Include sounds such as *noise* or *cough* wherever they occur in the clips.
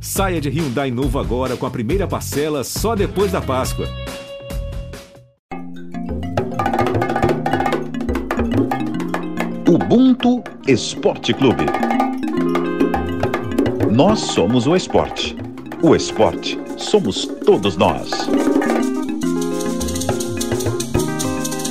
Saia de Hyundai novo agora com a primeira parcela só depois da Páscoa. Ubuntu Esporte Clube. Nós somos o esporte. O esporte somos todos nós.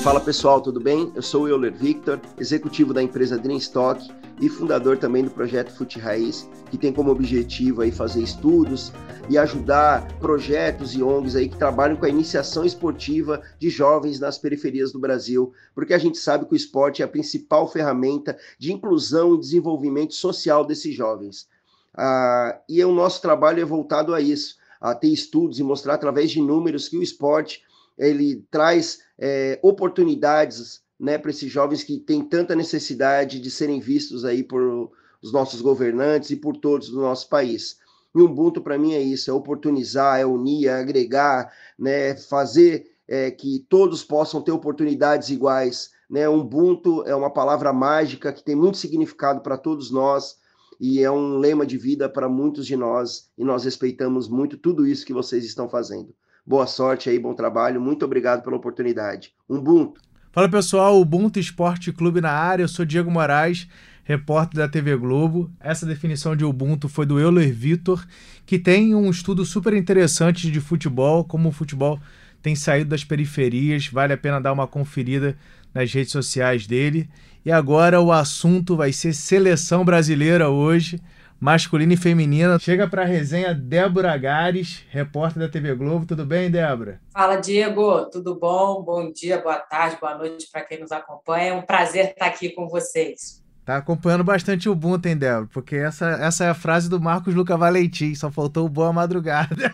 Fala pessoal, tudo bem? Eu sou o Euler Victor, executivo da empresa Dreamstock e fundador também do projeto Fute Raiz, que tem como objetivo aí fazer estudos e ajudar projetos e ONGs aí que trabalham com a iniciação esportiva de jovens nas periferias do Brasil, porque a gente sabe que o esporte é a principal ferramenta de inclusão e desenvolvimento social desses jovens. Ah, e o nosso trabalho é voltado a isso, a ter estudos e mostrar através de números que o esporte ele traz é, oportunidades né, para esses jovens que têm tanta necessidade de serem vistos aí por os nossos governantes e por todos do nosso país. E Ubuntu, para mim, é isso: é oportunizar, é unir, é agregar, né, fazer é, que todos possam ter oportunidades iguais. Né? Ubuntu é uma palavra mágica que tem muito significado para todos nós e é um lema de vida para muitos de nós, e nós respeitamos muito tudo isso que vocês estão fazendo. Boa sorte aí, bom trabalho. Muito obrigado pela oportunidade. Ubuntu. Fala pessoal, Ubuntu Esporte Clube na área. Eu sou Diego Moraes, repórter da TV Globo. Essa definição de Ubuntu foi do Euler Vitor, que tem um estudo super interessante de futebol, como o futebol tem saído das periferias. Vale a pena dar uma conferida nas redes sociais dele. E agora o assunto vai ser seleção brasileira hoje masculina e feminina. Chega para a resenha Débora Gares, repórter da TV Globo. Tudo bem, Débora? Fala, Diego. Tudo bom? Bom dia, boa tarde, boa noite para quem nos acompanha. É um prazer estar aqui com vocês. Tá acompanhando bastante o Ubuntu, hein, Débora? Porque essa, essa é a frase do Marcos Luca Valentim. Só faltou o boa madrugada. *laughs*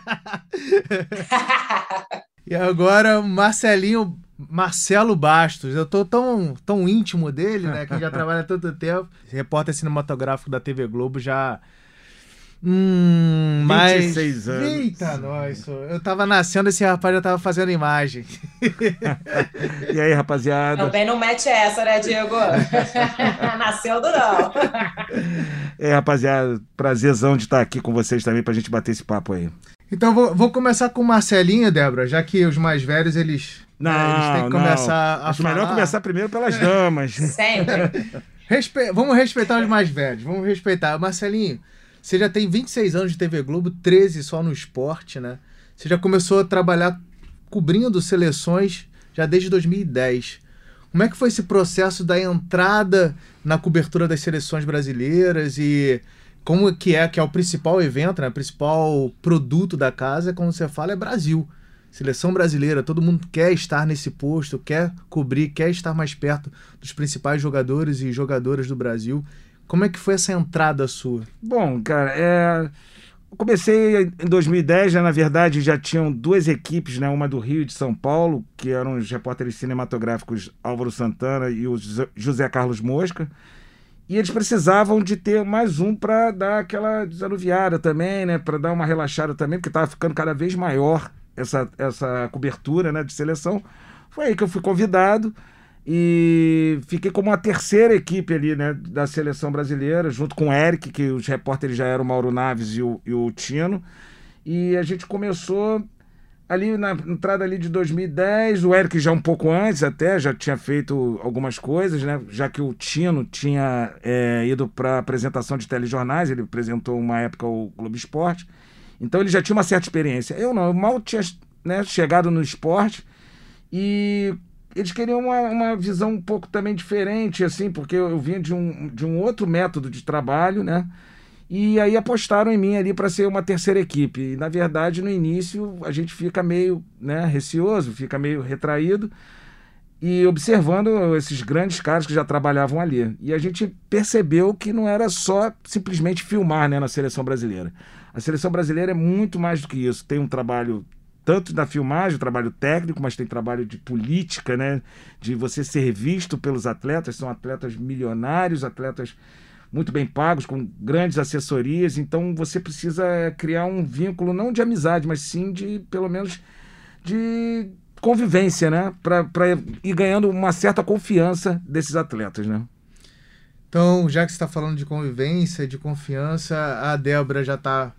*laughs* e agora, Marcelinho Marcelo Bastos. Eu tô tão, tão íntimo dele, né? Que já *laughs* trabalha há tanto tempo. Repórter cinematográfico da TV Globo já. Hum, 26 anos. Eita, nós. Eu tava nascendo, esse rapaz já tava fazendo imagem. *laughs* e aí, rapaziada? Também não mete essa, né, Diego? *laughs* Nasceu do não. É, rapaziada, prazerzão de estar aqui com vocês também pra gente bater esse papo aí. Então vou, vou começar com o Marcelinho, Débora, já que os mais velhos eles não, eles têm que começar não. a Acho falar. melhor começar primeiro pelas damas. *laughs* Sempre. Respe... Vamos respeitar os mais velhos, vamos respeitar. Marcelinho, você já tem 26 anos de TV Globo, 13 só no esporte, né? Você já começou a trabalhar cobrindo seleções já desde 2010. Como é que foi esse processo da entrada na cobertura das seleções brasileiras e como que é, que é o principal evento, né? O principal produto da casa, quando você fala, é Brasil. Seleção brasileira, todo mundo quer estar nesse posto, quer cobrir, quer estar mais perto dos principais jogadores e jogadoras do Brasil. Como é que foi essa entrada sua? Bom, cara, é... comecei em 2010, já, na verdade já tinham duas equipes, né? uma do Rio e de São Paulo, que eram os repórteres cinematográficos Álvaro Santana e o José Carlos Mosca. E eles precisavam de ter mais um para dar aquela desanuviada também, né? Para dar uma relaxada também, porque estava ficando cada vez maior essa, essa cobertura né, de seleção. Foi aí que eu fui convidado e fiquei como a terceira equipe ali né, da seleção brasileira, junto com o Eric, que os repórteres já eram o Mauro Naves e o, e o Tino. E a gente começou ali na entrada ali de 2010, o Eric já um pouco antes até, já tinha feito algumas coisas, né? Já que o Tino tinha é, ido para apresentação de telejornais, ele apresentou uma época o Globo Esporte. Então ele já tinha uma certa experiência. Eu não, eu mal tinha né, chegado no esporte e eles queriam uma, uma visão um pouco também diferente, assim, porque eu, eu vinha de um, de um outro método de trabalho, né? E aí apostaram em mim ali para ser uma terceira equipe. E, na verdade, no início, a gente fica meio né, receoso, fica meio retraído e observando esses grandes caras que já trabalhavam ali. E a gente percebeu que não era só simplesmente filmar né, na seleção brasileira. A seleção brasileira é muito mais do que isso. Tem um trabalho tanto da filmagem, trabalho técnico, mas tem trabalho de política, né? De você ser visto pelos atletas. São atletas milionários, atletas muito bem pagos, com grandes assessorias. Então você precisa criar um vínculo, não de amizade, mas sim de, pelo menos, de convivência, né? Para ir ganhando uma certa confiança desses atletas, né? Então, já que você está falando de convivência, de confiança, a Débora já está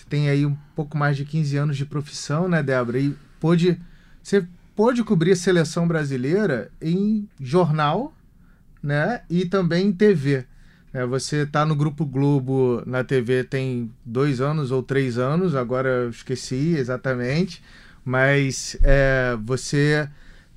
Você tem aí um pouco mais de 15 anos de profissão, né, Débora? E pôde, você pôde cobrir a seleção brasileira em jornal, né? E também em TV. É, você está no Grupo Globo na TV tem dois anos ou três anos, agora eu esqueci exatamente, mas é, você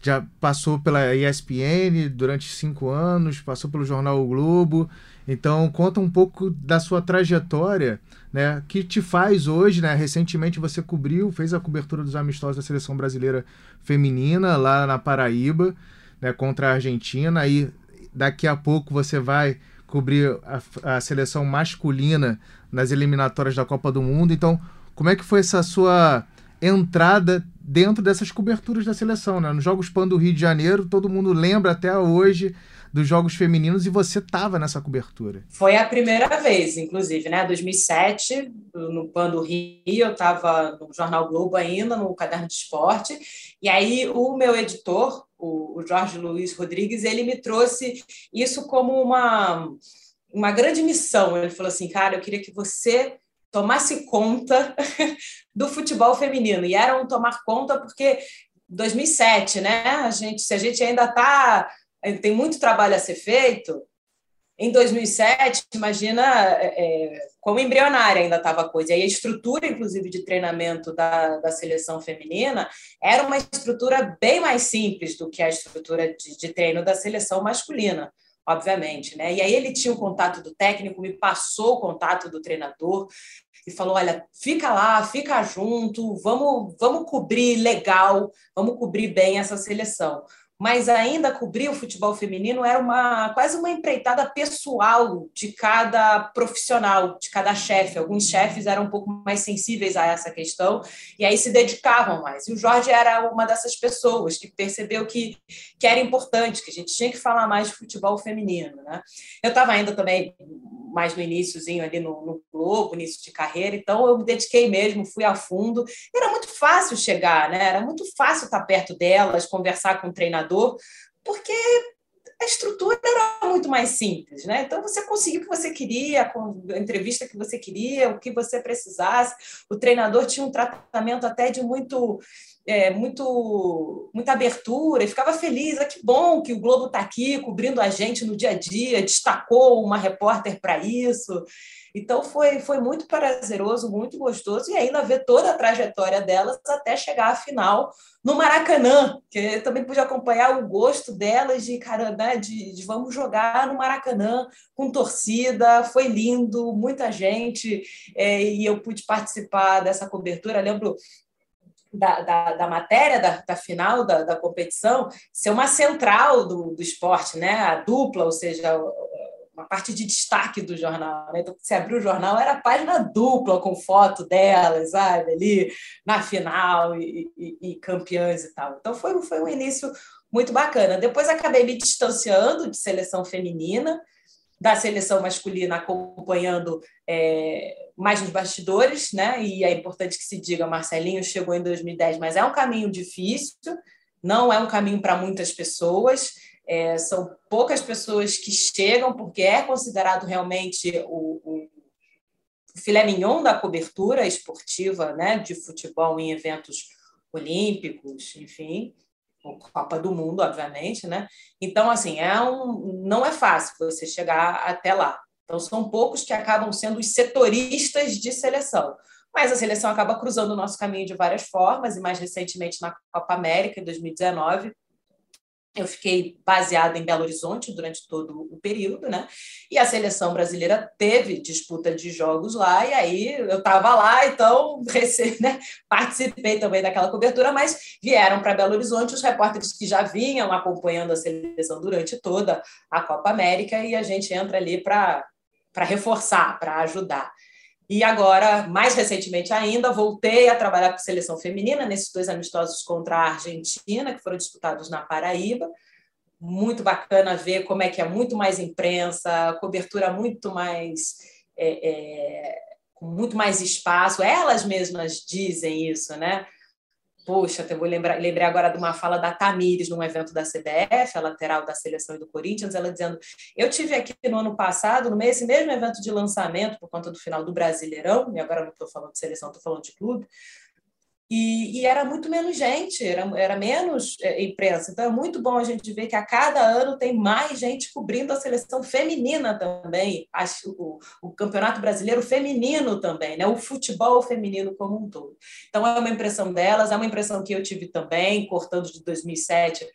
já passou pela ESPN durante cinco anos, passou pelo jornal o Globo. Então, conta um pouco da sua trajetória, né? Que te faz hoje, né? Recentemente você cobriu, fez a cobertura dos amistosos da seleção brasileira feminina lá na Paraíba, né? Contra a Argentina. E daqui a pouco você vai cobrir a, a seleção masculina nas eliminatórias da Copa do Mundo. Então, como é que foi essa sua entrada dentro dessas coberturas da seleção, né? Nos Jogos Pan do Rio de Janeiro, todo mundo lembra até hoje dos Jogos Femininos e você estava nessa cobertura. Foi a primeira vez, inclusive, né? 2007, no Pan do Rio, eu estava no Jornal Globo ainda, no Caderno de Esporte, e aí o meu editor, o Jorge Luiz Rodrigues, ele me trouxe isso como uma, uma grande missão. Ele falou assim, cara, eu queria que você tomasse conta *laughs* do futebol feminino. E era um tomar conta porque 2007, né? A gente, se a gente ainda está tem muito trabalho a ser feito. Em 2007, imagina é, é, como embrionária ainda estava a coisa. E a estrutura, inclusive, de treinamento da, da seleção feminina era uma estrutura bem mais simples do que a estrutura de, de treino da seleção masculina obviamente, né? E aí ele tinha o contato do técnico, me passou o contato do treinador e falou: olha, fica lá, fica junto, vamos, vamos cobrir legal, vamos cobrir bem essa seleção mas ainda cobrir o futebol feminino era uma quase uma empreitada pessoal de cada profissional, de cada chefe. Alguns chefes eram um pouco mais sensíveis a essa questão e aí se dedicavam mais. E o Jorge era uma dessas pessoas que percebeu que, que era importante, que a gente tinha que falar mais de futebol feminino. Né? Eu estava ainda também mais no iníciozinho ali no, no Globo, início de carreira, então eu me dediquei mesmo, fui a fundo. Era muito fácil chegar, né? Era muito fácil estar perto delas, conversar com o treinador, porque a estrutura era muito mais simples, né? Então você conseguiu o que você queria, a entrevista que você queria, o que você precisasse. O treinador tinha um tratamento até de muito é, muito, muita abertura e ficava feliz. Ah, que bom que o Globo está aqui cobrindo a gente no dia a dia, destacou uma repórter para isso. Então foi, foi muito prazeroso, muito gostoso, e ainda ver toda a trajetória delas até chegar à final no Maracanã, que eu também pude acompanhar o gosto delas de, cara, né, de, de vamos jogar no Maracanã com torcida, foi lindo, muita gente, é, e eu pude participar dessa cobertura. Lembro da, da, da, matéria da, da final da, da, competição ser uma central do, do esporte, né? a dupla, ou seja, uma parte de destaque do jornal. Né? Então, se abriu o jornal, era página dupla com foto delas, sabe, ali na final e, e, e campeãs e tal. Então, foi, foi um início muito bacana. Depois, acabei me distanciando de seleção feminina, da seleção masculina acompanhando é, mais nos bastidores, né? E é importante que se diga, Marcelinho chegou em 2010, mas é um caminho difícil, não é um caminho para muitas pessoas. É, são poucas pessoas que chegam, porque é considerado realmente o, o filé mignon da cobertura esportiva né, de futebol em eventos olímpicos, enfim. Copa do Mundo, obviamente, né? Então, assim, é um, não é fácil você chegar até lá. Então, são poucos que acabam sendo os setoristas de seleção. Mas a seleção acaba cruzando o nosso caminho de várias formas, e mais recentemente na Copa América, em 2019, eu fiquei baseada em Belo Horizonte durante todo o período, né? E a seleção brasileira teve disputa de jogos lá, e aí eu estava lá, então *laughs* né? participei também daquela cobertura, mas vieram para Belo Horizonte os repórteres que já vinham acompanhando a seleção durante toda a Copa América, e a gente entra ali para reforçar, para ajudar. E agora, mais recentemente ainda, voltei a trabalhar com seleção feminina nesses dois amistosos contra a Argentina, que foram disputados na Paraíba. Muito bacana ver como é que é muito mais imprensa, cobertura muito mais. É, é, com muito mais espaço. Elas mesmas dizem isso, né? Poxa, eu vou lembrar, lembrei agora de uma fala da Tamires num evento da CBF, a lateral da seleção e do Corinthians, ela dizendo: Eu tive aqui no ano passado, no mesmo evento de lançamento, por conta do final do Brasileirão, e agora não estou falando de seleção, estou falando de clube, e, e, era muito menos gente, era, era menos é, imprensa. Então é muito bom a gente ver que a cada ano tem mais gente cobrindo a seleção feminina também, o, o, Campeonato Brasileiro feminino também, né? o futebol feminino como um todo. Então é uma impressão delas, é uma impressão que eu tive também, cortando de 2007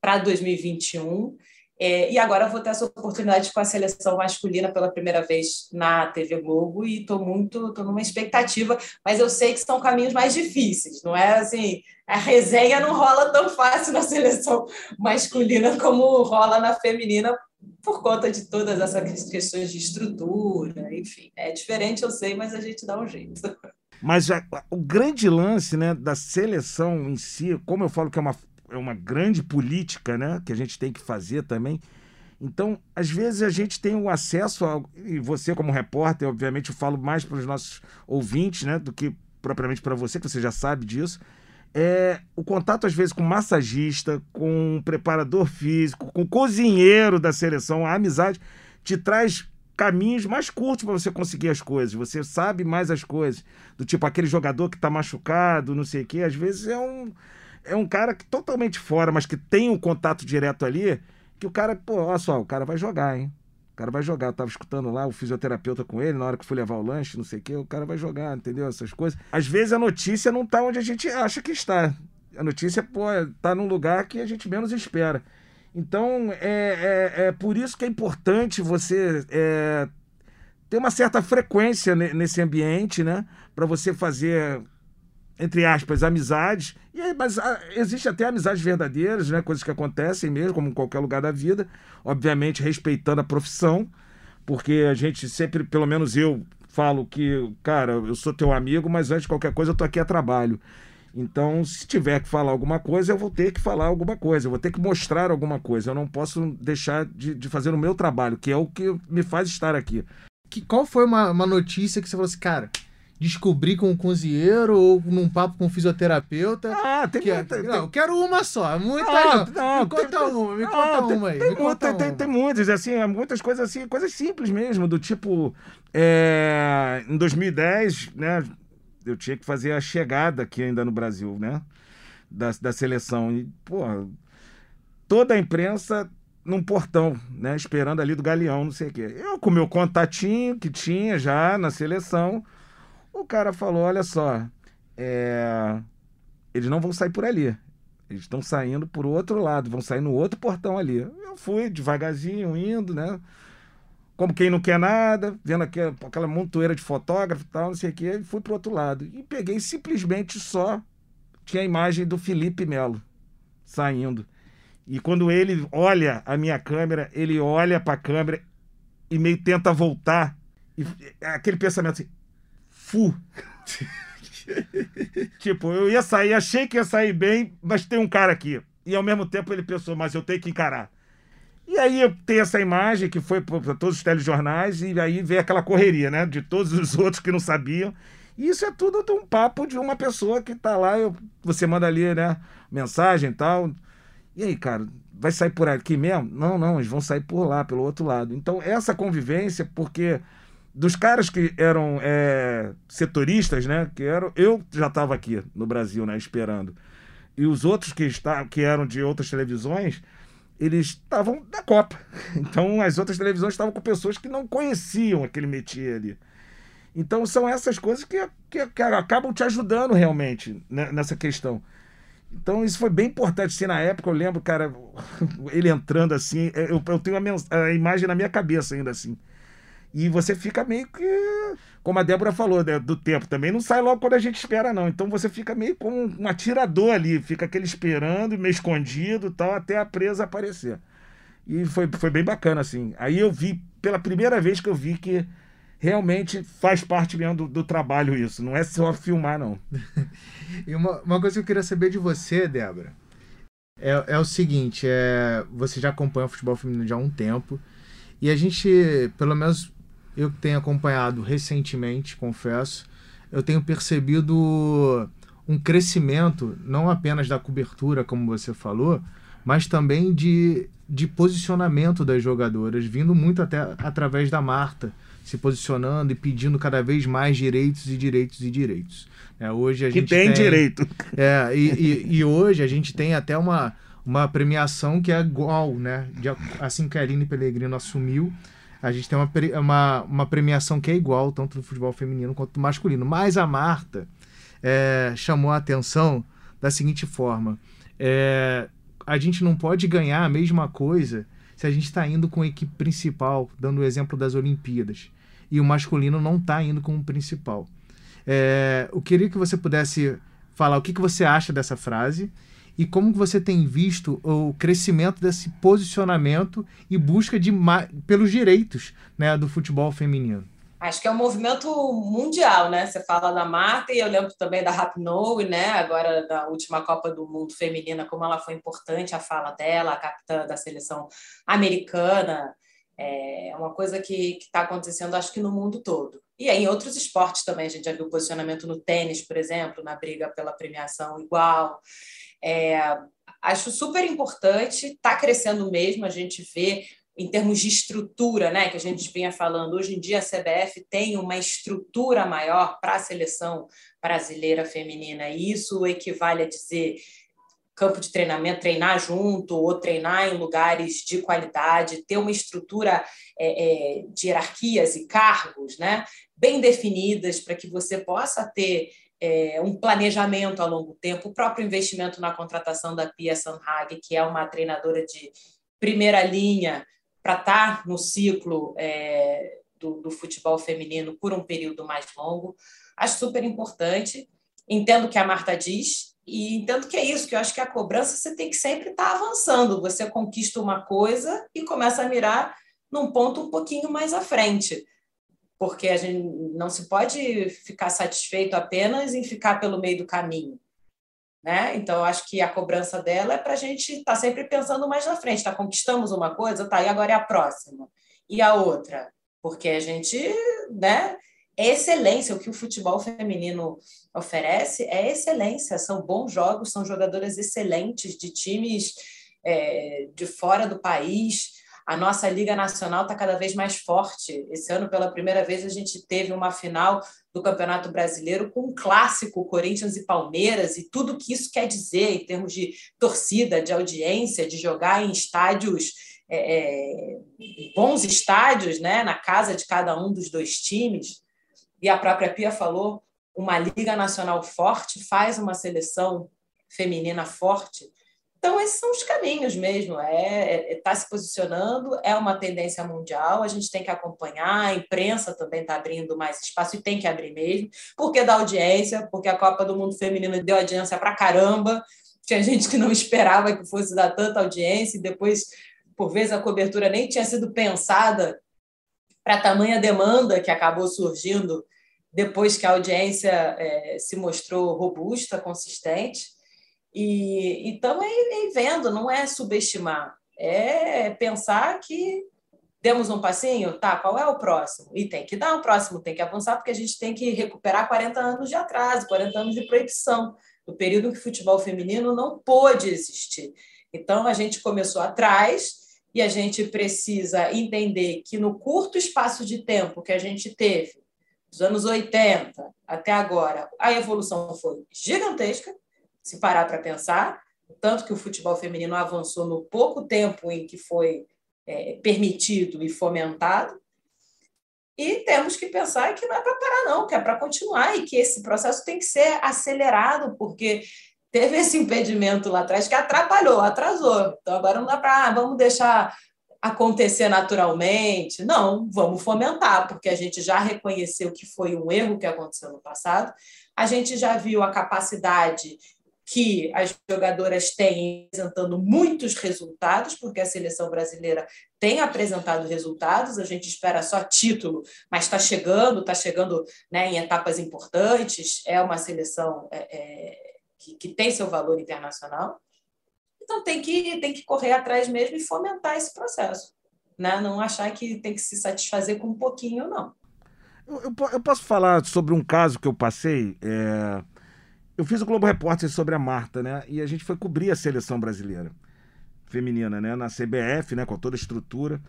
para 2021. É, e agora vou ter essa oportunidade com a seleção masculina pela primeira vez na TV Globo e estou muito, estou numa expectativa, mas eu sei que são caminhos mais difíceis, não é assim, a resenha não rola tão fácil na seleção masculina como rola na feminina por conta de todas essas questões de estrutura, enfim, é diferente eu sei, mas a gente dá um jeito. Mas a, o grande lance né, da seleção em si, como eu falo que é uma é uma grande política, né? Que a gente tem que fazer também. Então, às vezes a gente tem o acesso, a, e você como repórter, obviamente, eu falo mais para os nossos ouvintes, né? Do que propriamente para você, que você já sabe disso. É o contato, às vezes, com massagista, com preparador físico, com cozinheiro da seleção, a amizade te traz caminhos mais curtos para você conseguir as coisas. Você sabe mais as coisas. Do tipo, aquele jogador que está machucado, não sei o quê. Às vezes é um é um cara que totalmente fora, mas que tem um contato direto ali, que o cara, pô, olha só, o cara vai jogar, hein? O cara vai jogar. Eu tava escutando lá o fisioterapeuta com ele na hora que fui levar o lanche, não sei o quê, o cara vai jogar, entendeu? Essas coisas. Às vezes a notícia não tá onde a gente acha que está. A notícia, pô, tá num lugar que a gente menos espera. Então, é, é, é por isso que é importante você é, ter uma certa frequência nesse ambiente, né? Para você fazer entre aspas, amizades. E aí, mas ah, existe até amizades verdadeiras, né? Coisas que acontecem mesmo, como em qualquer lugar da vida. Obviamente, respeitando a profissão, porque a gente sempre, pelo menos eu, falo que, cara, eu sou teu amigo, mas antes de qualquer coisa eu tô aqui a trabalho. Então, se tiver que falar alguma coisa, eu vou ter que falar alguma coisa, eu vou ter que mostrar alguma coisa. Eu não posso deixar de, de fazer o meu trabalho, que é o que me faz estar aqui. Que, qual foi uma, uma notícia que você falou assim, cara, descobrir com um cozinheiro ou num papo com um fisioterapeuta. Ah, tem que, muita. É, não, tem... quero uma só. Muita ah, não. Me conta tem, uma, me ah, conta tem, uma aí. Tem, conta tem, tem, muitas, assim, é, muitas coisas assim, coisas simples mesmo, do tipo. É, em 2010, né? Eu tinha que fazer a chegada aqui ainda no Brasil, né? Da, da seleção. E, pô, toda a imprensa num portão, né? Esperando ali do Galeão, não sei o quê. Eu, com meu contatinho que tinha já na seleção, o cara falou: olha só, é... eles não vão sair por ali. Eles estão saindo por outro lado, vão sair no outro portão ali. Eu fui devagarzinho, indo, né? Como quem não quer nada, vendo aquela, aquela montoeira de fotógrafo e tal, não sei o quê, e fui pro outro lado. E peguei simplesmente só. Tinha a imagem do Felipe Melo saindo. E quando ele olha a minha câmera, ele olha para a câmera e meio tenta voltar. E aquele pensamento assim: fu. *laughs* tipo, eu ia sair, achei que ia sair bem, mas tem um cara aqui. E ao mesmo tempo ele pensou, mas eu tenho que encarar. E aí eu tenho essa imagem que foi para todos os telejornais, e aí veio aquela correria, né? De todos os *laughs* outros que não sabiam. E isso é tudo de um papo de uma pessoa que tá lá, eu, você manda ali, né? Mensagem e tal. E aí, cara, vai sair por aqui mesmo? Não, não, eles vão sair por lá, pelo outro lado. Então, essa convivência, porque dos caras que eram é, setoristas, né? Que eram, eu já estava aqui no Brasil, né? Esperando. E os outros que, está, que eram de outras televisões, eles estavam da Copa. *laughs* Então as outras televisões estavam com pessoas que não conheciam aquele métier ali. Então são essas coisas que, que, que acabam te ajudando realmente né, nessa questão. Então isso foi bem importante. Assim, na época eu lembro, cara, *laughs* ele entrando assim, eu, eu tenho a, a imagem na minha cabeça ainda assim e você fica meio que. Como a Débora falou, né, do tempo também, não sai logo quando a gente espera, não. Então você fica meio como um atirador ali, fica aquele esperando, meio escondido tal, até a presa aparecer. E foi, foi bem bacana, assim. Aí eu vi, pela primeira vez que eu vi que realmente faz parte mesmo do, do trabalho isso, não é só filmar, não. *laughs* e uma, uma coisa que eu queria saber de você, Débora, é, é o seguinte: é, você já acompanha o futebol feminino já há um tempo. E a gente, pelo menos eu tenho acompanhado recentemente, confesso, eu tenho percebido um crescimento, não apenas da cobertura, como você falou, mas também de, de posicionamento das jogadoras, vindo muito até através da Marta, se posicionando e pedindo cada vez mais direitos e direitos e direitos. É, hoje a que gente tem, tem direito. É, e, e, e, hoje a gente tem até uma, uma premiação que é igual, né? De, assim que a Aline Pellegrino assumiu, a gente tem uma, uma, uma premiação que é igual, tanto no futebol feminino quanto no masculino. Mas a Marta é, chamou a atenção da seguinte forma: é, a gente não pode ganhar a mesma coisa se a gente está indo com a equipe principal, dando o exemplo das Olimpíadas, e o masculino não está indo com o principal. É, eu queria que você pudesse falar o que, que você acha dessa frase e como você tem visto o crescimento desse posicionamento e busca de pelos direitos né, do futebol feminino. Acho que é um movimento mundial, né? Você fala da Marta e eu lembro também da Rapinoe, né? Agora da última Copa do Mundo feminina, como ela foi importante a fala dela, a capitã da seleção americana. É uma coisa que está acontecendo, acho que no mundo todo. E aí, em outros esportes também, a gente já viu posicionamento no tênis, por exemplo, na briga pela premiação igual. É, acho super importante, está crescendo mesmo, a gente vê em termos de estrutura, né, que a gente vinha falando, hoje em dia a CBF tem uma estrutura maior para a seleção brasileira feminina, e isso equivale a dizer campo de treinamento, treinar junto ou treinar em lugares de qualidade, ter uma estrutura é, é, de hierarquias e cargos né, bem definidas para que você possa ter é, um planejamento a longo tempo, o próprio investimento na contratação da Pia Sanhag, que é uma treinadora de primeira linha para estar tá no ciclo é, do, do futebol feminino por um período mais longo. Acho super importante. Entendo o que a Marta diz, e entendo que é isso, que eu acho que a cobrança você tem que sempre estar tá avançando. Você conquista uma coisa e começa a mirar num ponto um pouquinho mais à frente. Porque a gente não se pode ficar satisfeito apenas em ficar pelo meio do caminho. Né? Então, acho que a cobrança dela é para a gente estar tá sempre pensando mais na frente. Tá, conquistamos uma coisa, tá, e agora é a próxima. E a outra? Porque a gente né, é excelência. O que o futebol feminino oferece é excelência. São bons jogos, são jogadoras excelentes de times é, de fora do país. A nossa Liga Nacional está cada vez mais forte. Esse ano, pela primeira vez, a gente teve uma final do Campeonato Brasileiro com um clássico Corinthians e Palmeiras e tudo que isso quer dizer em termos de torcida, de audiência, de jogar em estádios é, é bons estádios, né, na casa de cada um dos dois times e a própria Pia falou, uma liga nacional forte faz uma seleção feminina forte. Então, esses são os caminhos mesmo. É estar é, é tá se posicionando, é uma tendência mundial, a gente tem que acompanhar, a imprensa também está abrindo mais espaço e tem que abrir mesmo, porque dá audiência, porque a Copa do Mundo Feminino deu audiência para caramba. Tinha gente que não *laughs* esperava que fosse dar tanta audiência, e depois, por vezes, a cobertura nem tinha sido pensada para tamanha demanda que acabou surgindo depois que a audiência é, se mostrou robusta, consistente. E estamos aí vendo, não é subestimar, é pensar que demos um passinho, tá, qual é o próximo? E tem que dar um próximo, tem que avançar, porque a gente tem que recuperar 40 anos de atraso, 40 anos de proibição, do período que o futebol feminino não pôde existir. Então, a gente começou atrás, e a gente precisa entender que no curto espaço de tempo que a gente teve, dos anos 80 até agora, a evolução foi gigantesca, se parar para pensar, tanto que o futebol feminino avançou no pouco tempo em que foi é, permitido e fomentado. E temos que pensar que não é para parar, não, que é para continuar e que esse processo tem que ser acelerado, porque teve esse impedimento lá atrás que atrapalhou, atrasou. Então agora não dá para, ah, vamos deixar acontecer naturalmente. Não, vamos fomentar, porque a gente já reconheceu que foi um erro que aconteceu no passado. A gente já viu a capacidade que as jogadoras têm apresentando muitos resultados, porque a seleção brasileira tem apresentado resultados, a gente espera só título, mas está chegando, está chegando né, em etapas importantes, é uma seleção é, é, que, que tem seu valor internacional. Então tem que, tem que correr atrás mesmo e fomentar esse processo. Né? Não achar que tem que se satisfazer com um pouquinho, não. Eu, eu, eu posso falar sobre um caso que eu passei. É... eu fiz o Globo Repórter sobre a Marta, né? E a gente foi cobrir a seleção brasileira feminina, né? Na CBF, né? Com toda a estrutura.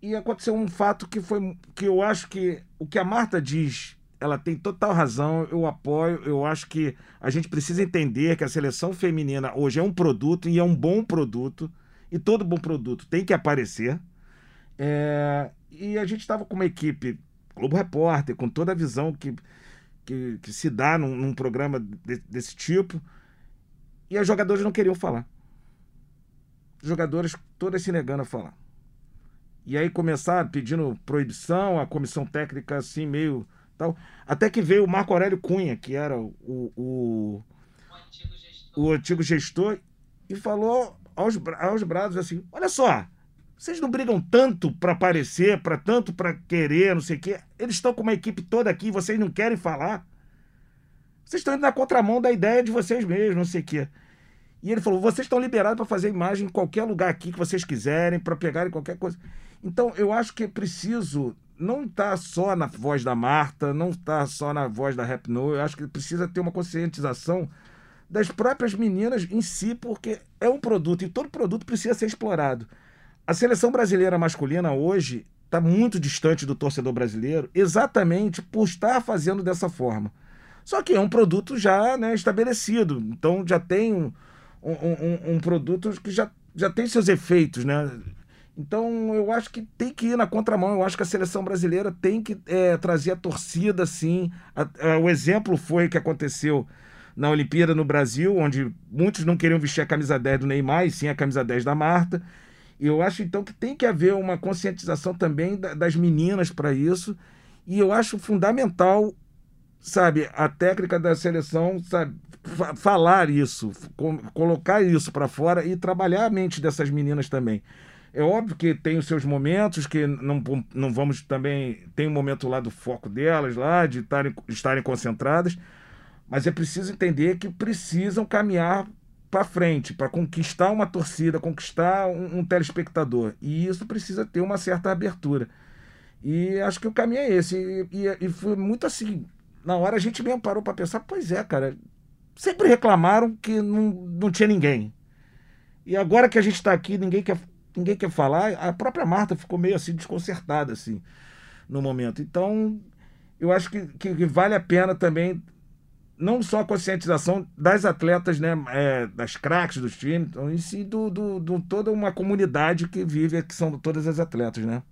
E aconteceu um fato que foi que eu acho que o que a Marta diz, ela tem total razão, eu apoio, eu acho que a gente precisa entender que a seleção feminina hoje é um produto e é um bom produto, e todo bom produto tem que aparecer. É, e a gente estava com uma equipe Globo Repórter, com toda a visão que, que, que se dá num, num programa de, desse tipo, e as jogadoras não queriam falar. Os jogadores todas se negando a falar. E aí começaram pedindo proibição, a comissão técnica assim, meio tal. Até que veio o Marco Aurélio Cunha, que era o, o, o, antigo, gestor. o antigo gestor, e falou aos, aos brados assim: olha só, vocês não brigam tanto para aparecer, para tanto para querer, não sei o quê. Eles estão com uma equipe toda aqui, vocês não querem falar. Vocês estão indo na contramão da ideia de vocês mesmos, não sei o quê. E ele falou: vocês estão liberados para fazer imagem em qualquer lugar aqui que vocês quiserem, para pegarem qualquer coisa. Então, eu acho que é preciso não estar tá só na voz da Marta, não estar tá só na voz da Rap No, eu acho que precisa ter uma conscientização das próprias meninas em si, porque é um produto e todo produto precisa ser explorado. A seleção brasileira masculina hoje está muito distante do torcedor brasileiro, exatamente por estar fazendo dessa forma. Só que é um produto já né, estabelecido, então já tem um, um, um, produto que já, já tem seus efeitos, né? Então eu acho que tem que ir na contramão. Eu acho que a seleção brasileira tem que é, trazer a torcida, sim. A, a, o exemplo foi que aconteceu na Olimpíada no Brasil, onde muitos não queriam vestir a camisa 10 do Neymar, e sim a camisa 10 da Marta. Eu acho então que tem que haver uma conscientização também da, das meninas para isso. E eu acho fundamental, sabe, a técnica da seleção, sabe, falar isso, colocar isso para fora e trabalhar a mente dessas meninas também. É óbvio que tem os seus momentos, que não, não vamos também. Tem um momento lá do foco delas, lá, de tarem, estarem concentradas, mas é preciso entender que precisam caminhar para frente, para conquistar uma torcida, conquistar um, um, telespectador. E isso precisa ter uma certa abertura. E acho que o caminho é esse. E, e, e foi muito assim. Na hora a gente mesmo parou para pensar: pois é, cara. Sempre reclamaram que não, não tinha ninguém. E agora que a gente está aqui, ninguém quer ninguém quer falar. A própria Marta ficou meio assim desconcertada assim no momento. Então, eu acho que, que, que vale a pena também não só a conscientização das atletas, né, é, das craques dos times, então, e sim do, do, do, toda uma comunidade que vive, que são todas as atletas, né?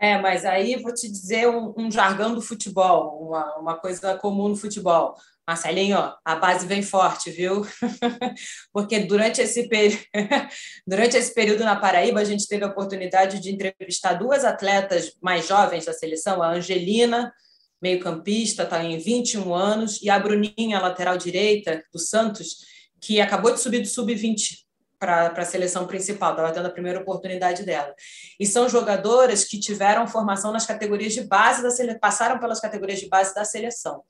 É, mas aí vou te dizer um, um jargão do futebol, uma, uma coisa comum no futebol. Marcelinho, a base vem forte, viu? *laughs* Porque durante esse, *laughs* durante esse período na Paraíba, a gente teve a oportunidade de entrevistar duas atletas mais jovens da seleção, a Angelina, meio-campista, está em 21 anos, e a Bruninha, lateral direita do Santos, que acabou de subir do sub-20 para a seleção principal, estava tendo a primeira oportunidade dela. E são jogadoras que tiveram formação nas categorias de base da seleção, passaram pelas categorias de base da seleção.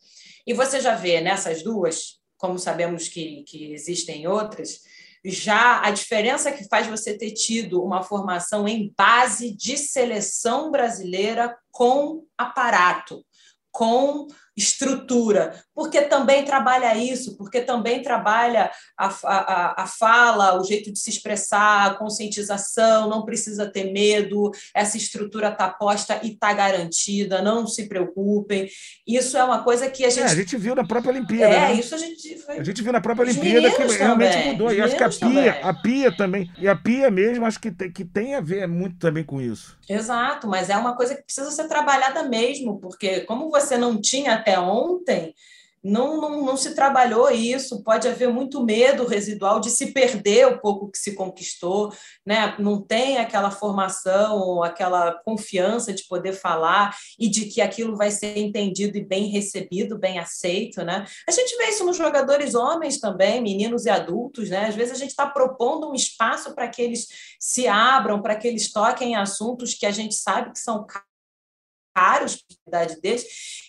E você já vê nessas duas, como sabemos que, que existem outras, já a diferença que faz você ter tido uma formação em base de seleção brasileira com aparato, com estrutura, porque também trabalha isso, porque também trabalha a, a, a fala, o jeito de se expressar, a conscientização, não precisa ter medo, essa estrutura está posta e está garantida, não se preocupem. Isso é uma coisa que a gente. É, a gente viu na própria Olimpíada. É, né? isso a gente. A gente viu na própria Olimpíada que realmente também. mudou. e acho que a Pia, também. a Pia também. E a Pia mesmo, acho que tem, que tem a ver muito também com isso. Exato, mas é uma coisa que precisa ser trabalhada mesmo, porque como você não tinha até ontem, não, não, não se trabalhou isso, pode haver muito medo residual de se perder o pouco que se conquistou, né? não tem aquela formação, aquela confiança de poder falar e de que aquilo vai ser entendido e bem recebido, bem aceito. Né? A gente vê isso nos jogadores homens também, meninos e adultos, né? às vezes a gente está propondo um espaço para que eles se abram, para que eles toquem assuntos que a gente sabe que são caros para a idade deles,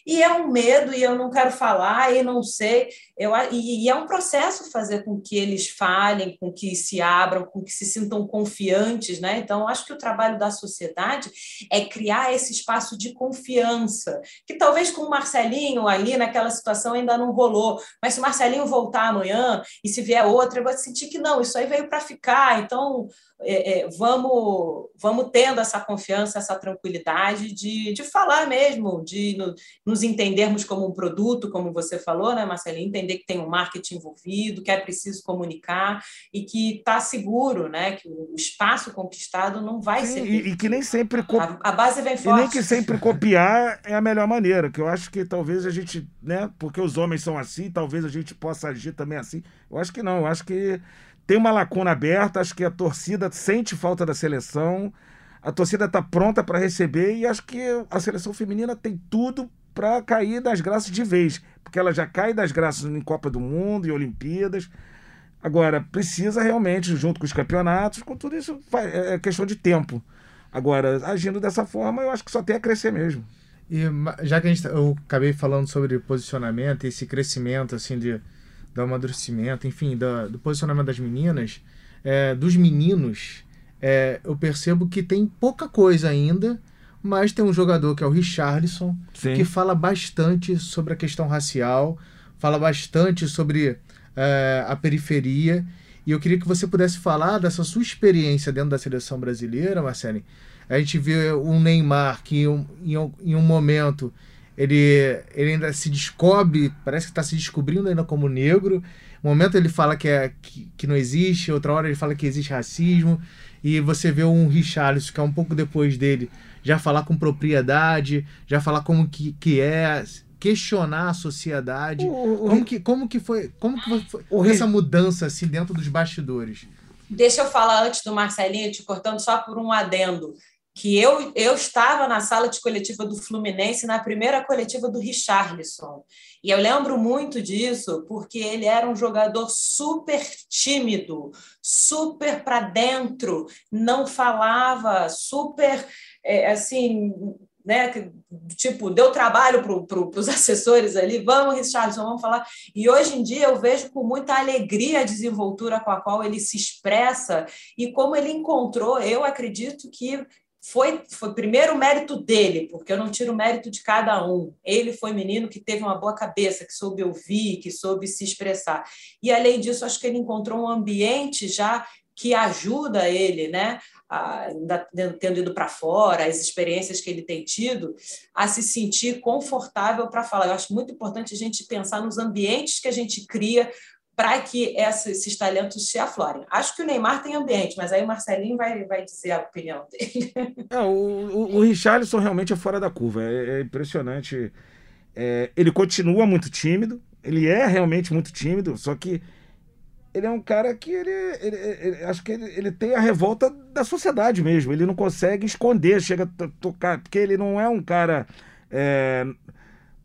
E é um medo, e eu não quero falar, e não sei. Eu, e, e é um processo fazer com que eles falem, com que se abram, com que se sintam confiantes. Né? Então, acho que o trabalho da sociedade é criar esse espaço de confiança, que talvez com o Marcelinho ali naquela situação ainda não rolou, mas se o Marcelinho voltar amanhã e se vier outra, eu vou sentir que não, isso aí veio para ficar. Então, é, é, vamos, vamos tendo essa confiança, essa tranquilidade de, de falar mesmo, de no, nos entendermos como um produto, como você falou, né, Marcelinho? Entender que tem um marketing envolvido, que é preciso comunicar e que está seguro, né? Que o espaço conquistado não vai Sim, ser. E, e, que nem sempre. A, a, base vem forte. E nem que sempre copiar é a melhor maneira, que eu acho que talvez a gente, né? Porque os homens são assim, talvez a gente possa agir também assim. Eu acho que não, eu acho que tem uma lacuna aberta, acho que a torcida sente falta da seleção, a torcida está pronta para receber e acho que a seleção feminina tem tudo para cair das graças de vez, porque ela já cai das graças em Copa do Mundo e Olimpíadas. Agora, precisa realmente, junto com os campeonatos, com tudo isso, é, é questão de tempo. Agora, agindo dessa forma, eu acho que só tem a crescer mesmo. E já que a gente, eu acabei falando sobre posicionamento, esse crescimento assim de do amadurecimento, enfim, do, do posicionamento das meninas, é, dos meninos, é, eu percebo que tem pouca coisa ainda, mas tem um jogador que é o Richarlison, Sim. que fala bastante sobre a questão racial, fala bastante sobre é, a periferia. E eu queria que você pudesse falar dessa sua experiência dentro da seleção brasileira, Marcelo. A gente vê um Neymar que, em, em um momento, ele, ele ainda se descobre, parece que está se descobrindo ainda como negro. Um momento ele fala que, é, que, que, não existe, outra hora ele fala que existe racismo. E você vê um Richarlison, que é um pouco depois dele, já falar com propriedade, já falar como que, que é, questionar a sociedade. O, o, como, que, como que foi, como que foi o, essa mudança assim dentro dos bastidores? Deixa eu falar antes do Marcelinho, te cortando só por um adendo que eu, eu estava na sala de coletiva do Fluminense na primeira coletiva do Richarlison. E eu lembro muito disso porque ele era um jogador super tímido, super para dentro, não falava, super é, assim, né? Tipo, deu trabalho para pro, os *laughs* assessores ali, vamos, Richardson, vamos falar. E hoje em dia eu vejo com muita alegria a desenvoltura com a qual ele se expressa e como ele encontrou, eu acredito que foi, foi primeiro o mérito dele, porque eu não tiro o mérito de cada um. Ele foi menino que teve uma boa cabeça, que soube ouvir, que soube se expressar. E além disso, acho que ele encontrou um ambiente já que ajuda ele, né, a, tendo ido para fora, as experiências que ele tem tido, a se sentir confortável para falar. Eu acho muito importante a gente pensar nos ambientes que a gente cria para que esses talentos se aflorem. Acho que o Neymar tem ambiente, mas aí o Marcelinho vai, vai dizer a opinião dele. *laughs* É, o, o, o Richarlison realmente é fora da curva, é, é impressionante. É, ele continua muito tímido, ele é realmente muito tímido, só que ele é um cara que ele, ele, ele acho que ele, ele, tem a revolta da sociedade mesmo. Ele não consegue esconder, chega a tocar, porque ele não é um cara é,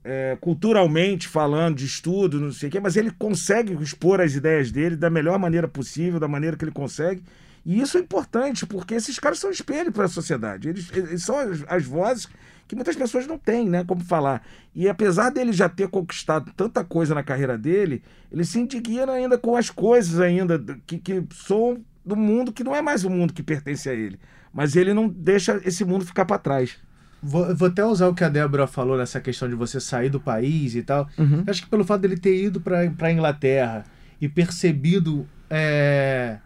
é, culturalmente falando, de estudo, não sei o quê, mas ele consegue expor as ideias dele da melhor maneira possível, da maneira que ele consegue. E isso é importante, porque esses caras são espelho para a sociedade. Eles, eles são as, as, vozes que muitas pessoas não têm, né? Como falar. E apesar dele já ter conquistado tanta coisa na carreira dele, ele se indigna ainda com as coisas ainda que, que são do mundo que não é mais o mundo que pertence a ele. Mas ele não deixa esse mundo ficar para trás. Vou, vou, até usar o que a Débora falou nessa questão de você sair do país e tal. Uhum. Acho que pelo fato dele ter ido para a Inglaterra e percebido é,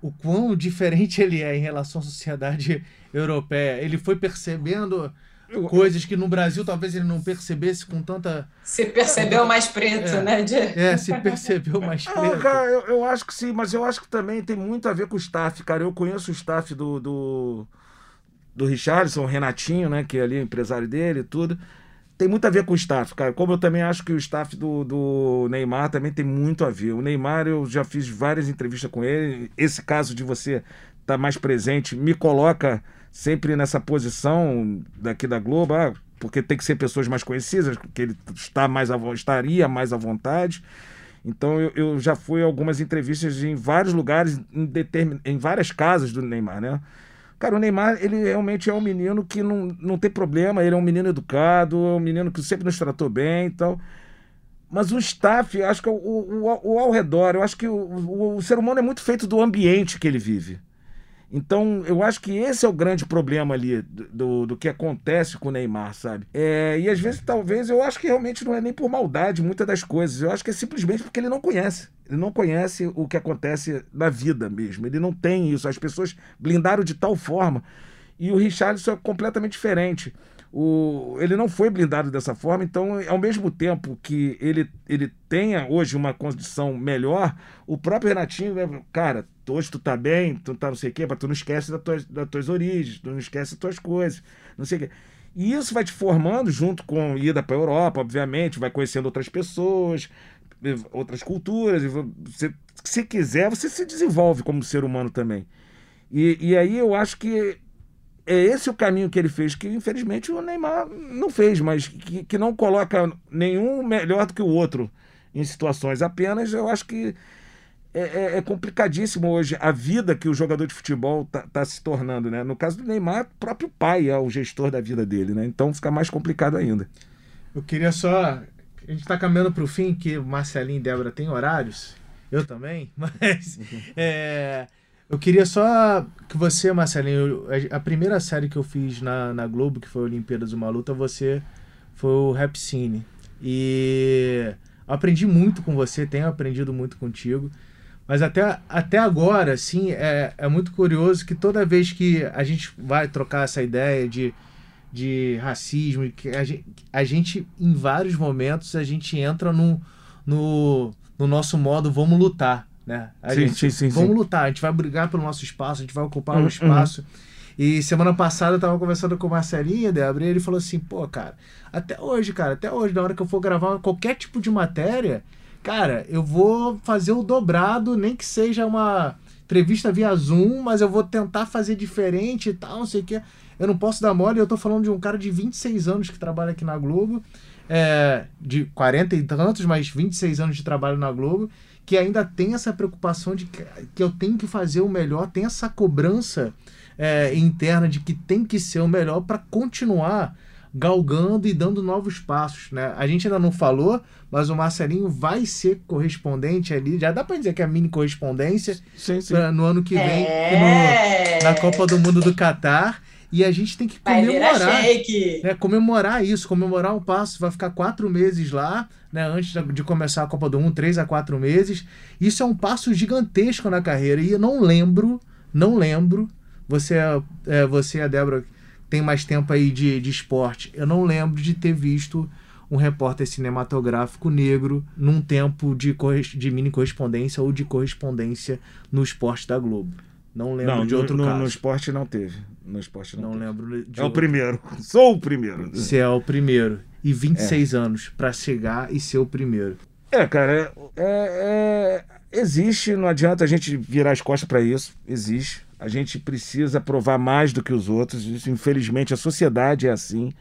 o quão diferente *laughs* ele é em relação à sociedade europeia, ele foi percebendo coisas que no Brasil talvez ele não percebesse com tanta. Se percebeu mais preto, é, né? De... É, se percebeu mais preto. Ah, cara, eu, eu, acho que sim, mas eu acho que também tem muito a ver com o staff, cara. Eu conheço o staff do, do do Richardson, o Renatinho, né, que é ali o empresário dele e tudo, tem muito a ver com o staff, cara. Como eu também acho que o staff do, do Neymar também tem muito a ver. O Neymar, eu já fiz várias entrevistas com ele. Esse caso de você estar tá mais presente me coloca sempre nessa posição daqui da Globo, ah, porque tem que ser pessoas mais conhecidas, porque ele está mais a, estaria mais à vontade. Então eu, eu já fui a algumas entrevistas em vários lugares, em, determin, em várias casas do Neymar, né? Cara, o Neymar, ele realmente é um menino que não, não tem problema, ele é um menino educado, é um menino que sempre nos tratou bem e tal. Mas o staff, acho que o, o, o ao redor, eu acho que o, o, o ser humano é muito feito do ambiente que ele vive. Então, eu acho que esse é o grande problema ali do, do que acontece com o Neymar, sabe? É, e às vezes, talvez, eu acho que realmente não é nem por maldade muitas das coisas. Eu acho que é simplesmente porque ele não conhece. Ele não conhece o que acontece na vida mesmo. Ele não tem isso. As pessoas blindaram de tal forma. E o Richarlison é completamente diferente. O, ele não foi blindado dessa forma, então, ao mesmo tempo que ele, ele tenha hoje uma condição melhor, o próprio Renatinho, cara, hoje tu tá bem, tu tá não sei o quê, mas tu não esquece das tuas, das tuas origens, tu não esquece das tuas coisas, não sei o quê. E isso vai te formando junto com ida para a Europa, obviamente, vai conhecendo outras pessoas, outras culturas, você, se quiser, você se desenvolve como ser humano também. E, e aí eu acho que é esse o caminho que ele fez, que infelizmente o Neymar não fez, mas que, que não coloca nenhum melhor do que o outro em situações. Apenas eu acho que é, é, é complicadíssimo hoje a vida que o jogador de futebol está tá se tornando. Né? No caso do Neymar, o próprio pai é o gestor da vida dele, né? então fica mais complicado ainda. Eu queria só. A gente está caminhando para o fim, que o Marcelinho e Débora têm horários, eu também, *laughs* mas. É, eu queria só que você, Marcelinho, a primeira série que eu fiz na, na Globo, que foi Olimpíadas Uma Luta, você foi o Rap Cine. E aprendi muito com você, tenho aprendido muito contigo. Mas até, até agora, assim, é, é muito curioso que toda vez que a gente vai trocar essa ideia de, de racismo, que a gente, a gente, em vários momentos, a gente entra no, no, no nosso modo vamos lutar. Né? A sim, gente, sim, sim, vamos lutar, a gente vai brigar pelo nosso espaço, a gente vai ocupar o uhum, espaço. Uhum. E semana passada eu tava conversando com o Marcelinho, Débora, e ele falou assim, pô, cara, até hoje, cara, até hoje, na hora que eu for gravar qualquer tipo de matéria, cara, eu vou fazer o dobrado, nem que seja uma entrevista via Zoom, mas eu vou tentar fazer diferente e tal, não sei o que. Eu não posso dar mole, eu tô falando de um cara de 26 anos que trabalha aqui na Globo, é, de 40 e tantos, mas 26 anos de trabalho na Globo, que ainda tem essa preocupação de que, que eu tenho que fazer o melhor, tem essa cobrança é, interna de que tem que ser o melhor para continuar galgando e dando novos passos, né? A gente ainda não falou, mas o Marcelinho vai ser correspondente ali, já dá para dizer que é mini correspondência sim, sim. Pra, no ano que vem é... no, na Copa do Mundo do Catar. E a gente tem que comemorar. Né, comemorar isso, comemorar um passo. Vai ficar quatro meses lá, né, antes de começar a Copa do Mundo, três a quatro meses. Isso é um passo gigantesco na carreira. E eu não lembro, não lembro. Você, é, você a Débora, tem mais tempo aí de, de esporte. Eu não lembro de ter visto um repórter cinematográfico negro num tempo de, de mini correspondência ou de correspondência no esporte da Globo. Não lembro não, de outro no, caso. No esporte não teve. No esporte não, não lembro de É outro. o primeiro. Sou o primeiro. Você é o primeiro. E 26 é. anos para chegar e ser o primeiro. É, cara, é, é, existe, não adianta a gente virar as costas para isso. Existe. A gente precisa provar mais do que os outros. Isso, infelizmente, a sociedade é assim.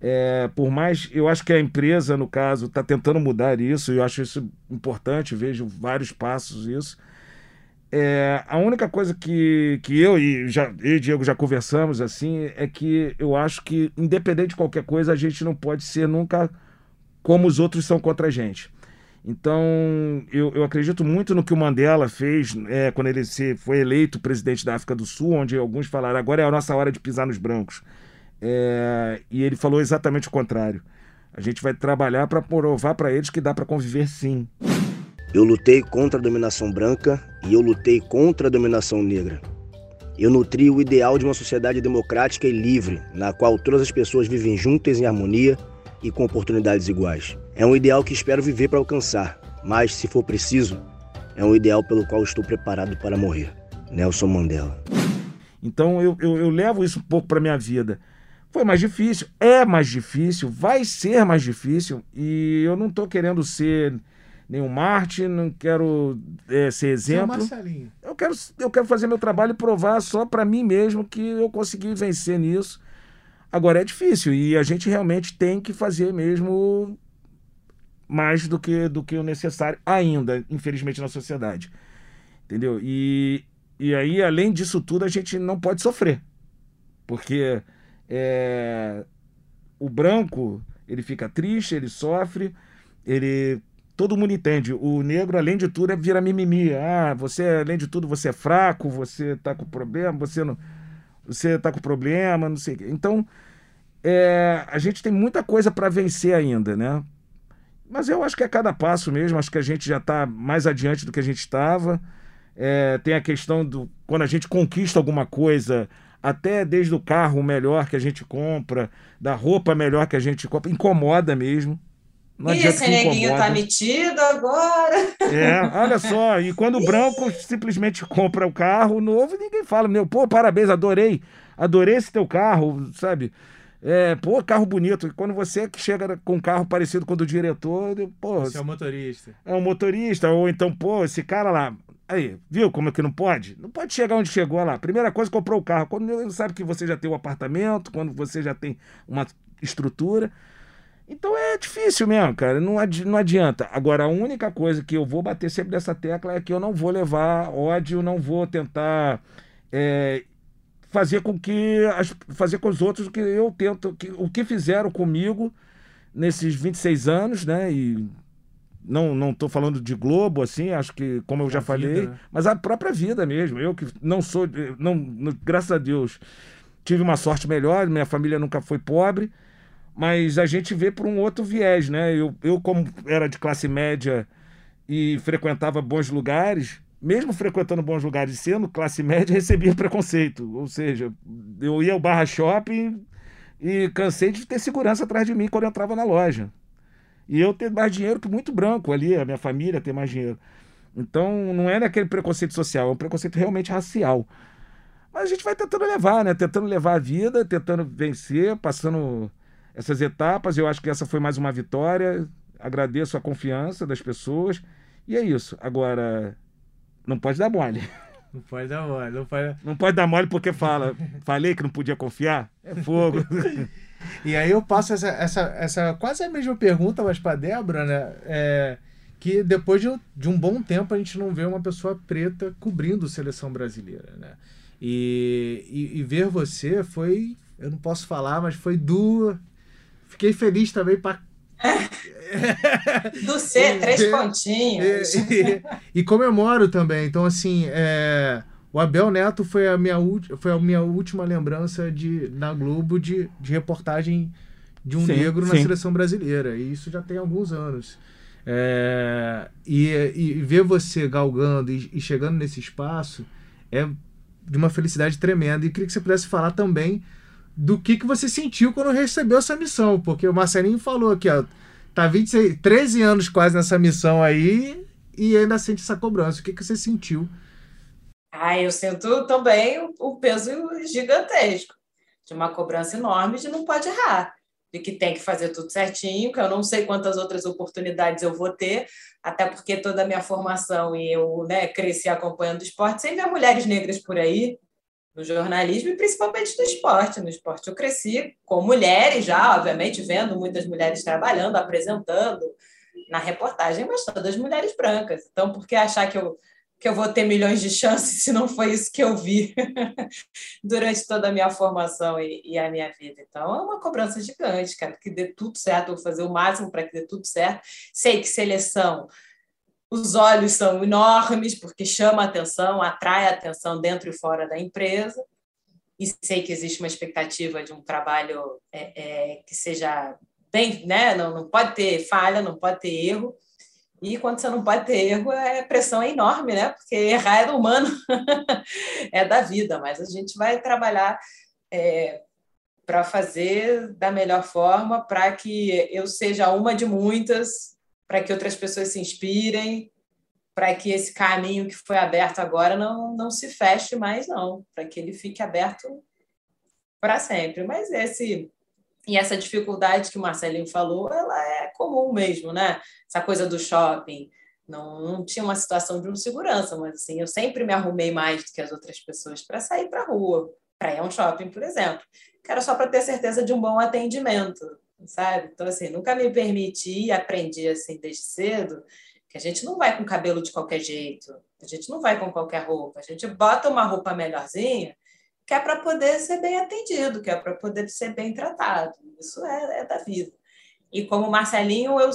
É, por mais, eu acho que a empresa, no caso, está tentando mudar isso, e eu acho isso importante, vejo vários passos isso. É, a única coisa que, que eu e, já, eu e Diego já conversamos assim é que eu acho que, independente de qualquer coisa, a gente não pode ser nunca como os outros são contra a gente. Então, eu, eu acredito muito no que o Mandela fez é, quando ele se, foi eleito presidente da África do Sul, onde alguns falaram agora é a nossa hora de pisar nos brancos. É, e ele falou exatamente o contrário. A gente vai trabalhar para provar para eles que dá para conviver sim. Eu lutei contra a dominação branca e eu lutei contra a dominação negra. Eu nutri o ideal de uma sociedade democrática e livre, na qual todas as pessoas vivem juntas em harmonia e com oportunidades iguais. É um ideal que espero viver para alcançar, mas, se for preciso, é um ideal pelo qual estou preparado para morrer. Nelson Mandela. Então eu, eu, eu levo isso um pouco para minha vida. Foi mais difícil, é mais difícil, vai ser mais difícil, e eu não estou querendo ser nenhum Marte, não quero é, ser exemplo. Eu quero, eu quero fazer meu trabalho e provar só para mim mesmo que eu consegui vencer nisso. Agora é difícil e a gente realmente tem que fazer mesmo mais do que, do que o necessário ainda, infelizmente, na sociedade. Entendeu? E, e aí, além disso tudo, a gente não pode sofrer. Porque é, o branco, ele fica triste, ele sofre, ele todo mundo entende. O negro, além de tudo, é vira mimimi. Ah, você, além de tudo, você é fraco, você tá com problema, você não. Você tá com problema, não sei o quê. Então, é, a gente tem muita coisa para vencer ainda, né? Mas eu acho que é cada passo mesmo, acho que a gente já está mais adiante do que a gente estava. É, tem a questão do quando a gente conquista alguma coisa, até desde o carro melhor que a gente compra, da roupa melhor que a gente compra, incomoda mesmo. Não e esse neguinho tá metido agora. É, olha só. E quando o branco simplesmente compra o carro novo, ninguém fala, meu, pô, parabéns, adorei. Adorei esse teu carro, sabe? É, pô, carro bonito. Quando você que chega com um carro parecido com o do diretor, pô. Você é o motorista. É um motorista. Ou então, pô, esse cara lá. Aí, viu como é que não pode? Não pode chegar onde chegou lá. Primeira coisa, comprou o carro. Quando ele sabe que você já tem um apartamento, quando você já tem uma estrutura. Então é difícil mesmo, cara. Não, adi não adianta. Agora, a única coisa que eu vou bater sempre dessa tecla é que eu não vou levar ódio, não vou tentar é, fazer com que. As, fazer com os outros o que eu tento. Que, o que fizeram comigo nesses 26 anos, né? E não não estou falando de Globo, assim, acho que, como eu já a falei, vida, né? mas a própria vida mesmo. Eu que não sou. Não, graças a Deus, tive uma sorte melhor, minha família nunca foi pobre mas a gente vê por um outro viés, né? Eu, eu como era de classe média e frequentava bons lugares, mesmo frequentando bons lugares e sendo classe média, *laughs* recebia preconceito. Ou seja, eu ia ao barra shopping e cansei de ter segurança atrás de mim quando eu entrava na loja. E eu ter mais dinheiro que muito branco ali, a minha família ter mais dinheiro. Então, não é aquele preconceito social, é um preconceito realmente racial. Mas a gente vai tentando levar, né? Tentando levar a vida, tentando vencer, passando essas etapas. Eu acho que essa foi mais uma vitória. Agradeço a confiança das pessoas. E é isso. Agora, não pode dar mole. *laughs* Não pode dar mole. Não pode, não pode dar mole porque fala, falei que não podia confiar. É fogo. *laughs* e aí eu passo essa, essa, essa quase a mesma pergunta, mas para Débora, né? É, que depois de, de um bom tempo a gente não vê uma pessoa preta cobrindo seleção brasileira, né? E, e, e ver você foi, eu não posso falar, mas foi do Fiquei feliz também para *laughs* Do C, *laughs* três pontinhos. E, e, e, comemoro também. Então, assim, é, o Abel Neto foi a minha, foi a minha última lembrança de, na Globo de, de reportagem de um sim, negro na sim. seleção brasileira. E isso já tem alguns anos. É, e, e ver você galgando e, e chegando nesse espaço é de uma felicidade tremenda. E queria que você pudesse falar também do que, que você sentiu quando recebeu essa missão, porque o Marcelinho falou aqui, ó, tá 26, 13 anos quase nessa missão aí e ainda sente essa cobrança. O que, que você sentiu? Ah, eu sinto também o, peso gigantesco de uma cobrança enorme de não pode errar, de que tem que fazer tudo certinho, que eu não sei quantas outras oportunidades eu vou ter, até porque toda a minha formação e eu né, cresci acompanhando o esporte, sem ver mulheres negras por aí, no jornalismo e principalmente no esporte. No esporte eu cresci com mulheres já, obviamente, vendo muitas mulheres trabalhando, apresentando na reportagem, mas todas mulheres brancas. Então, por que achar que eu, que eu vou ter milhões de chances *laughs* se não foi isso que eu vi *laughs* durante toda a minha formação e, e, a minha vida? Então, é uma cobrança gigante, cara, que dê tudo certo, vou fazer o máximo para que dê tudo certo. Sei que seleção os olhos são enormes, porque chama atenção, atrai atenção dentro e fora da empresa. E sei que existe uma expectativa de um trabalho é, é, que seja bem, né? Não, não pode ter falha, não pode ter erro. E quando você não pode ter erro, a pressão é enorme, né? Porque errar é do humano, *laughs* é da vida, mas a gente vai trabalhar é, para fazer da melhor forma, para que eu seja uma de muitas para que outras pessoas se inspirem, para que esse caminho que foi aberto agora não, não se feche mais, não, para que ele fique aberto para sempre. Mas esse e essa dificuldade que o Marcelinho falou, ela é comum mesmo, né? Essa coisa do shopping. Não, não tinha uma situação de um segurança, mas assim, eu sempre me arrumei mais do que as outras pessoas para sair para a rua, para ir a um shopping, por exemplo. Que era só para ter certeza de um bom atendimento sabe? Então, assim, nunca me permiti aprendi, assim, desde cedo, que a gente não vai com cabelo de qualquer jeito, a gente não vai com qualquer roupa, a gente bota uma roupa melhorzinha, que é para poder ser bem atendido, que é para poder ser bem tratado. Isso é, é da vida. E como Marcelinho, eu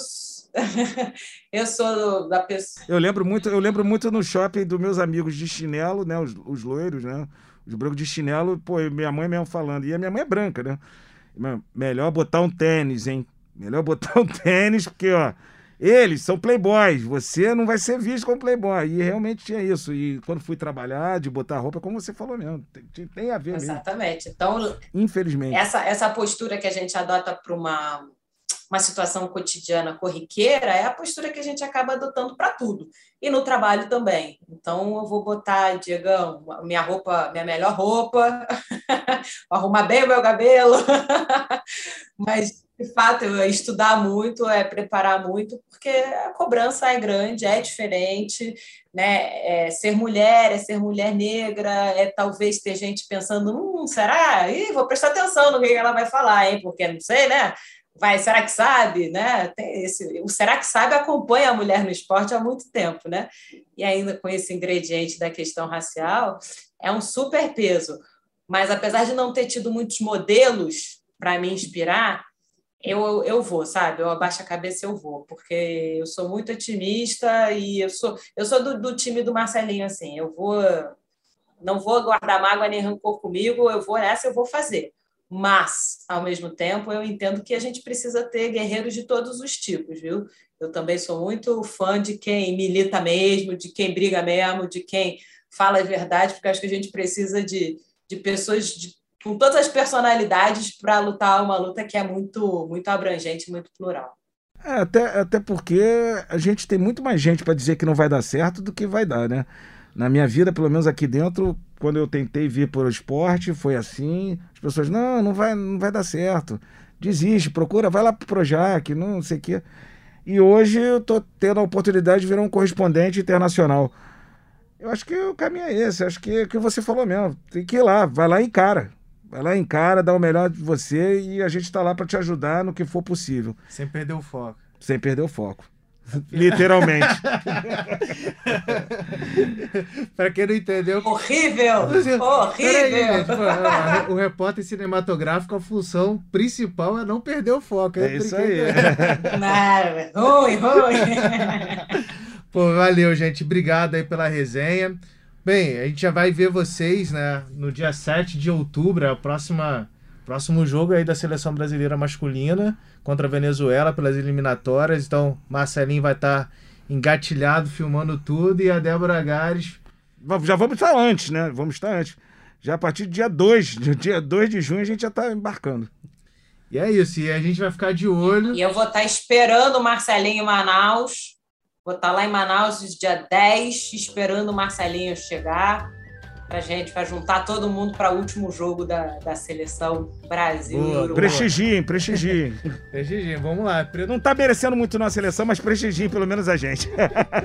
*laughs* eu sou da pessoa. Eu lembro muito, eu lembro muito no shopping dos meus amigos de chinelo, né? Os, os loiros, né? Os brancos de chinelo, pô, minha mãe mesmo falando. E a minha mãe é branca, né? Melhor botar um tênis, hein? Melhor botar *laughs* um tênis, porque, ó, eles são playboys, você não vai ser visto como playboy. E realmente tinha isso. E quando fui trabalhar, de botar roupa, como você falou mesmo, tem, tem a ver Exatamente. Mesmo. Então, infelizmente. Essa, essa postura que a gente adota para uma uma situação cotidiana corriqueira, é a postura que a gente acaba adotando para tudo. E no trabalho também. Então, eu vou botar, Diegão, minha roupa, minha melhor roupa, *laughs* arrumar bem o meu cabelo. *laughs* Mas, de fato, é estudar muito, é preparar muito, porque a cobrança é grande, é diferente. Né? É ser mulher, é ser mulher negra, é talvez ter gente pensando, hum, será? Ih, vou prestar atenção no que ela vai falar, hein? Porque não sei, né? Vai, será que sabe, né? Tem esse, o será que sabe acompanha a mulher no esporte há muito tempo, né? E ainda com esse ingrediente da questão racial, é um super peso. Mas apesar de não ter tido muitos modelos para me inspirar, eu, eu vou, sabe? Eu abaixo a cabeça eu vou, porque eu sou muito otimista e eu sou eu sou do, do time do Marcelinho assim. Eu vou não vou guardar mágoa nem rancor comigo, eu vou nessa, eu vou fazer mas, ao mesmo tempo, eu entendo que a gente precisa ter guerreiros de todos os tipos, viu? Eu também sou muito fã de quem milita mesmo, de quem briga mesmo, de quem fala a verdade, porque acho que a gente precisa de, de pessoas de, com todas as personalidades para lutar uma luta que é muito, muito abrangente, muito plural. É, até, até porque a gente tem muito mais gente para dizer que não vai dar certo do que vai dar, né? Na minha vida, pelo menos aqui dentro, quando eu tentei vir para o esporte, foi assim. As pessoas, não, não vai, não vai dar certo. Desiste, procura, vai lá para o Projac, não sei o quê. E hoje eu estou tendo a oportunidade de virar um correspondente internacional. Eu acho que o caminho é esse, acho que é o que você falou mesmo. Tem que ir lá, vai lá e encara. Vai lá, encara, dá o melhor de você e a gente está lá para te ajudar no que for possível. Sem perder o foco. Sem perder o foco. *laughs* Literalmente. *laughs* pra quem não entendeu. Horrível! Horrível! Aí, tipo, o repórter cinematográfico, a função principal é não perder o foco. É, *laughs* é isso aí. Ruim, ruim. Pô, valeu, gente. Obrigado aí pela resenha. Bem, a gente já vai ver vocês, né, no dia 7 de outubro, a próxima próximo jogo aí da seleção brasileira masculina contra a Venezuela pelas eliminatórias. Então, Marcelinho vai estar tá engatilhado, filmando tudo, e a Débora Gares. Já vamos estar antes, né? Vamos estar antes. Já a partir do dia 2, *laughs* dia 2 de junho, a gente já está embarcando. E é isso, e a gente vai ficar de olho. E eu vou estar tá esperando o Marcelinho em Manaus. Vou estar tá lá em Manaus dia 10, esperando o Marcelinho chegar para gente, para juntar todo mundo para o último jogo da, da seleção Brasil. Boa, prestigiem, prestigiem. *laughs* prestigiem, vamos lá. Não tá merecendo muito nossa seleção, mas prestigiem pelo menos a gente.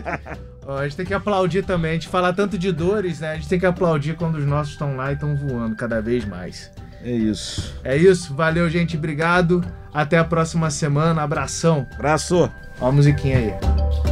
*laughs* Ó, a gente tem que aplaudir também. A gente fala tanto de dores, né? A gente tem que aplaudir quando os nossos estão lá e estão voando cada vez mais. É isso. É isso. Valeu, gente. Obrigado. Até a próxima semana. Abração. Abraço. Ó a musiquinha aí.